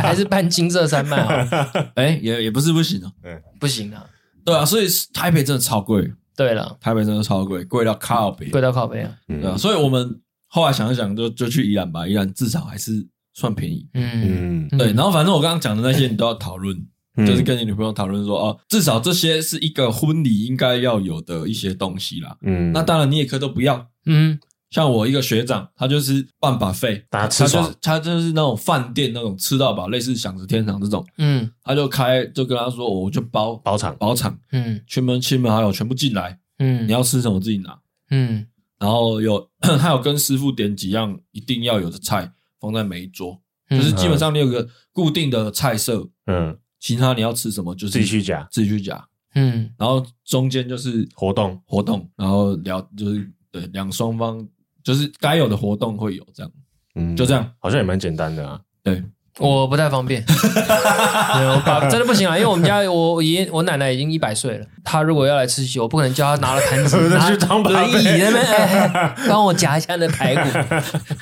还是办金色山脉？<laughs> 哎，也也不是不行哦，不行啊。对啊，所以台北真的超贵，对了，台北真的超贵，贵到靠北，贵到靠北啊！对啊，所以我们后来想一想，就就去宜兰吧，宜兰至少还是算便宜。嗯嗯，对。然后反正我刚刚讲的那些，你都要讨论，嗯就是跟你女朋友讨论说，哦，至少这些是一个婚礼应该要有的一些东西啦。嗯，那当然你也可以都不要。嗯，像我一个学长，他就是办 buffet，大家吃，他就是那种饭店那种吃到饱，类似享食天堂这种。嗯，他就开就跟他说，我就包。包场。包场，嗯，亲朋亲朋好友全部进来，嗯，你要吃什么自己拿。嗯，然后有 <clears throat> 他有跟师傅点几样一定要有的菜放在每一桌，就是基本上你有个固定的菜色，嗯，其他你要吃什么就是自己去夹，自己去夹，嗯，然后中间就是活动。活动，然后聊就是对两双方就是该有的活动会有这样，嗯，就这样，好像也蛮简单的啊，对。我不太方便，<laughs> 我爸真的不行啊，因为我们家我爷爷我奶奶已经一百岁了，她如果要来吃席，我不可能叫她拿了盘子 <laughs> 拿轮椅那边帮我夹一下那排骨。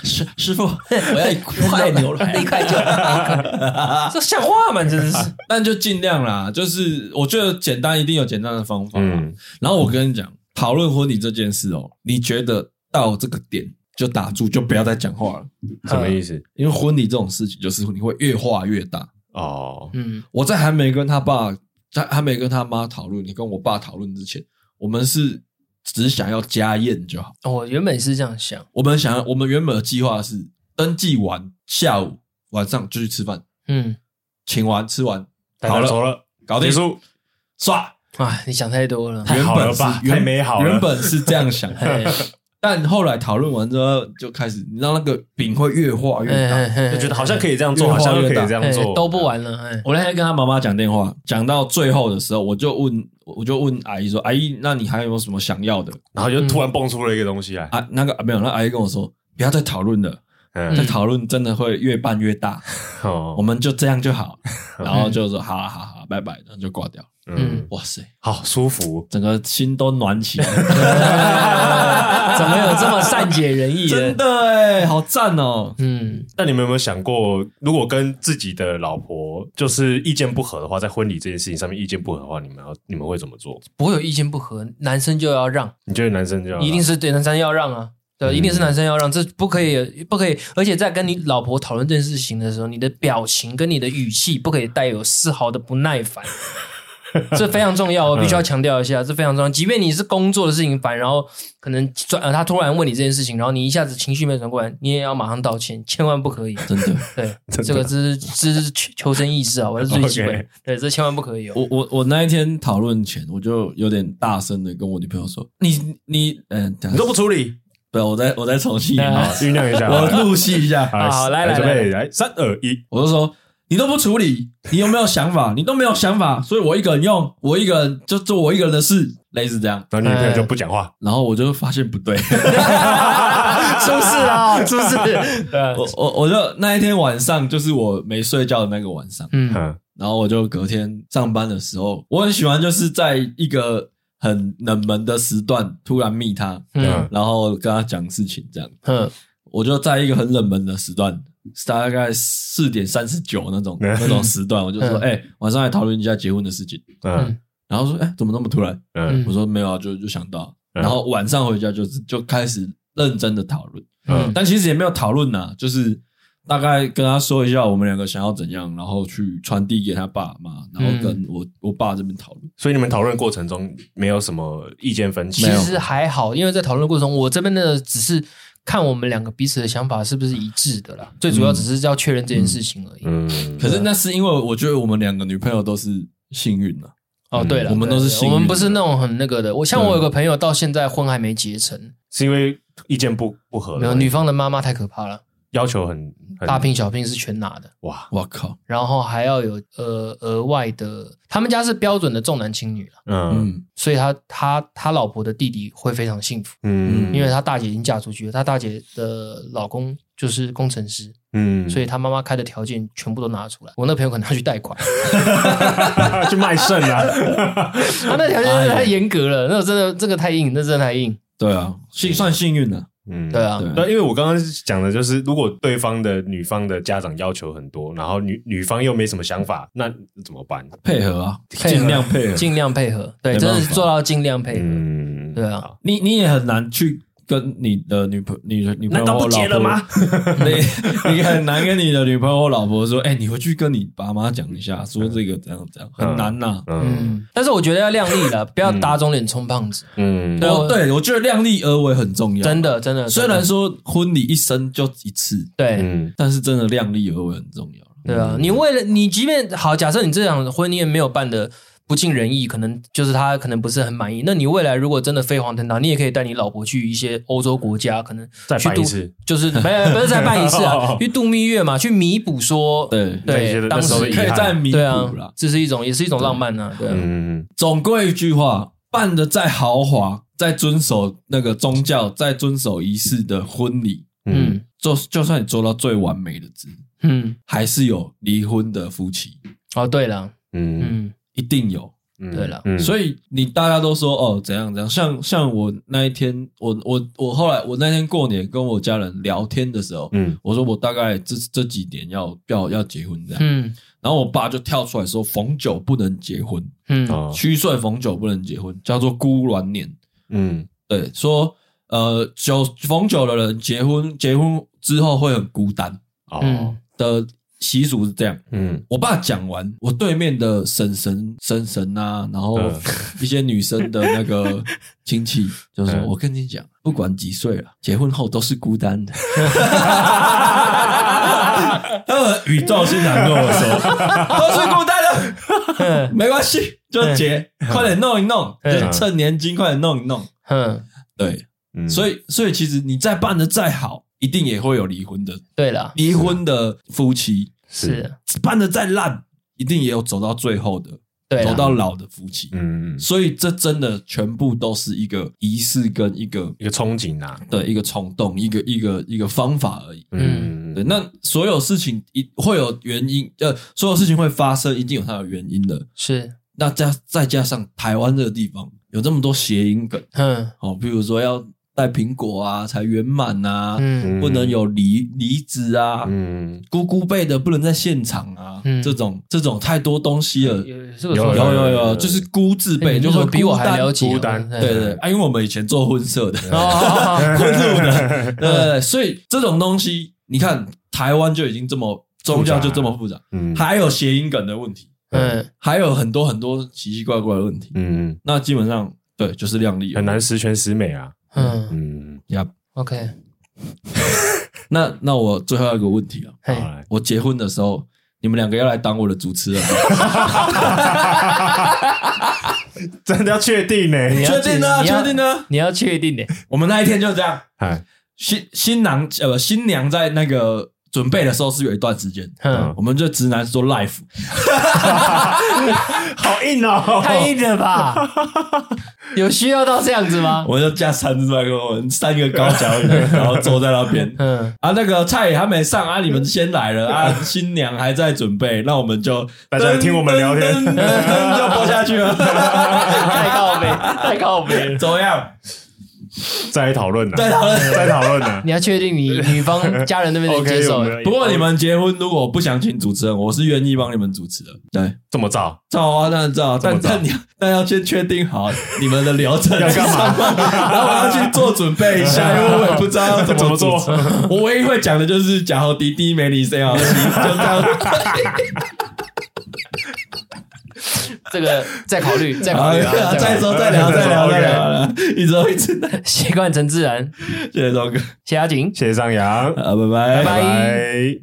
师师傅，<laughs> 我要一块牛排，一块就这像话吗？真的是，但就尽量啦，就是我觉得简单一定有简单的方法。嗯，然后我跟你讲，讨论婚礼这件事哦，你觉得到这个点？就打住，就不要再讲话了。什么意思？因为婚礼这种事情，就是你会越画越大。哦，嗯，我在还没跟他爸，在还没跟他妈讨论，你跟我爸讨论之前，我们是只想要家宴就好。我原本是这样想，我们想要，我们原本的计划是登记完，下午晚上就去吃饭。嗯，请完吃完，好了，走了，搞定，结束，刷。啊，你想太多了，太好了吧？太美好了。原本是这样想。但后来讨论完之后，就开始，你知道那个饼会越画越大，就觉得好像可以这样做，好像可以这样做，都不玩了。我那天跟他妈妈讲电话，讲到最后的时候，我就问，我就问阿姨说：“阿姨，那你还有没有什么想要的？”然后就突然蹦出了一个东西来啊，那个没有，那阿姨跟我说：“不要再讨论了，再讨论真的会越办越大。<laughs> ”哦，我们就这样就好。<laughs> 然后就说：“好好好，拜拜。”然后就挂掉。嗯，哇塞，好舒服，整个心都暖起来。<laughs> <laughs> 怎么有这么善解人意的？真的哎，好赞哦。嗯，那你们有没有想过，如果跟自己的老婆就是意见不合的话，在婚礼这件事情上面意见不合的话，你们要你们会怎么做？不会有意见不合，男生就要让。你觉得男生就要让？一定是对男生要让啊？对，一定是男生要让，这不可以，不可以。而且在跟你老婆讨论这件事情的时候，你的表情跟你的语气不可以带有丝毫的不耐烦。<laughs> 这非常重要，我必须要强调一下，这非常重要。即便你是工作的事情烦，然后可能转呃他突然问你这件事情，然后你一下子情绪没转过来，你也要马上道歉，千万不可以。真的，对，<laughs> 这个这是这是求生意识啊，我是最基本。对，这千万不可以有。我我我那一天讨论前，我就有点大声的跟我女朋友说：“你你嗯，你都不处理？对，我再我再重新 <laughs> 酝酿一下，我入戏一下。好，来来准备来，三二一，我就说。”你都不处理，你有没有想法？<laughs> 你都没有想法，所以我一个人用，我一个人就做我一个人的事，类似这样。然后你女朋友就不讲话，然后我就发现不对，<laughs> 出事了，<laughs> 出事。我我我就那一天晚上，就是我没睡觉的那个晚上，嗯，然后我就隔天上班的时候，我很喜欢就是在一个很冷门的时段突然密他，嗯，然后跟他讲事情这样，嗯，我就在一个很冷门的时段。大概四点三十九那种那种时段，我就说，哎，晚上来讨论一下结婚的事情。嗯，然后说，哎，怎么那么突然？嗯，我说没有啊，就就想到。然后晚上回家就是就开始认真的讨论。嗯，但其实也没有讨论呐，就是大概跟他说一下我们两个想要怎样，然后去传递给他爸妈，然后跟我我爸这边讨论。所以你们讨论过程中没有什么意见分歧？其实还好，因为在讨论过程中，我这边的只是。看我们两个彼此的想法是不是一致的啦，最主要只是要确认这件事情而已。嗯，嗯，可是那是因为我觉得我们两个女朋友都是幸运的。哦，对了，我们都是幸运，我们不是那种很那个的。我像我有个朋友到现在婚还没结成，是因为意见不不合。没有，女方的妈妈太可怕了。要求很，很大聘小聘是全拿的，哇，我靠！然后还要有呃额外的，他们家是标准的重男轻女了，嗯，所以他他他老婆的弟弟会非常幸福，嗯，因为他大姐已经嫁出去了，他大姐的老公就是工程师，嗯，所以他妈妈开的条件全部都拿出来，我那朋友可能要去贷款，<laughs> 去卖肾啊，<laughs> 他那条件太严格了，那真的这个太硬，那真的太硬，对啊，幸算幸运了。嗯，对啊，那，因为我刚刚讲的就是，如果对方的女方的家长要求很多，然后女女方又没什么想法，那怎么办？配合啊，尽量配合，尽量配合，对，真的是做到尽量配合。嗯，对啊，你你也很难去。跟你的女朋你的女朋友或老婆，结了吗？<laughs> 你你很难跟你的女朋友或老婆说，哎、欸，你回去跟你爸妈讲一下，说这个怎样怎样，很难呐、啊。嗯，但是我觉得要量力了，<laughs> 不要打肿脸充胖子。嗯，对，对我觉得量力而为很重要。真的，真的。虽然说婚礼一生就一次，对，嗯，但是真的量力而为很重要。对啊，你为了你，即便好，假设你这场婚宴没有办的。不尽人意，可能就是他可能不是很满意。那你未来如果真的飞黄腾达，你也可以带你老婆去一些欧洲国家，可能再办一次，就是没不是再办一次啊，<laughs> 去度蜜月嘛，去弥补说对对，当时可以再弥补了，这是一种也是一种浪漫呢。对，嗯，总归一句话，办的再豪华，再遵守那个宗教，再遵守仪式的婚礼，嗯，就就算你做到最完美的字，嗯，还是有离婚的夫妻。哦，对了，嗯嗯。一定有，对了，所以你大家都说哦，怎样怎样，像像我那一天，我我我后来我那天过年跟我家人聊天的时候，嗯，我说我大概这这几年要要要结婚这样，嗯，然后我爸就跳出来说逢九不能结婚，嗯，虚岁逢九不能结婚，叫做孤鸾年，嗯，对，说呃九逢九的人结婚结婚之后会很孤单，哦。的。习俗是这样，嗯，我爸讲完，我对面的婶婶、婶婶啊，然后一些女生的那个亲戚就说：“我跟你讲，不管几岁了，结婚后都是孤单的。<laughs> ”他们语重心长跟我说：“ <laughs> 都是孤单的，没关系，就结，快点弄一弄，就趁年轻快点弄一弄。”嗯，对，所以，所以其实你再办的再好。一定也会有离婚的，对了，离婚的夫妻是办的再烂，一定也有走到最后的，对，走到老的夫妻，嗯，所以这真的全部都是一个仪式跟一个一个憧憬啊，对，一个冲动，一个一个一个方法而已，嗯，对，那所有事情一会有原因，呃，所有事情会发生，一定有它的原因的，是，那加再加上台湾这个地方有这么多谐音梗，嗯，哦，比如说要。带苹果啊，才圆满啊！嗯，不能有梨梨子啊，嗯，姑姑辈的不能在现场啊，嗯，这种这种太多东西了，有有有有，就是姑字辈，就是比我还了解孤单，对对啊，因为我们以前做婚社的，<laughs> 婚社的，<laughs> 对，所以这种东西，你看台湾就已经这么宗教就这么复杂，嗯，还有谐音梗的问题，嗯，还有很多很多奇奇怪怪的问题，嗯，那基本上对，就是量力，很难十全十美啊。嗯嗯呀，OK，<laughs> 那那我最后一个问题了。嘿，我结婚的时候，你们两个要来当我的主持人吗？<laughs> 真的要确定呢？确定呢？确定呢？你要确定的。我们那一天就这样。新新郎呃新娘在那个。准备的时候是有一段时间，嗯，我们就直男说 life，<laughs> 好硬哦，太硬了吧？<laughs> 有需要到这样子吗？我们就加三只麦克风，三个高脚椅，然后坐在那边，嗯，啊，那个菜也还没上啊，你们先来了啊，<laughs> 新娘还在准备，那我们就大家听我们聊天，就播下去了，太靠北，太靠北，怎么样？再来讨论呢？再讨论，再讨论呢？<laughs> 你要确定你女方家人那边能 <laughs> 接受。不过你们结婚如果不想请主持人，我是愿意帮你们主持的。对，这么早？早啊，当然早。但但你但要先确定好你们的流程 <laughs> 要干嘛，然后我要去做准备一下，因为我也不知道要怎么做。我唯一会讲的就是假好滴滴没你谁好，就这样。这个再考虑，<laughs> 再考虑啊！再说，再聊，<laughs> 再聊，再聊，一直一次习惯成自然。谢谢周哥，谢谢阿景，谢谢张扬，啊，拜拜，拜拜。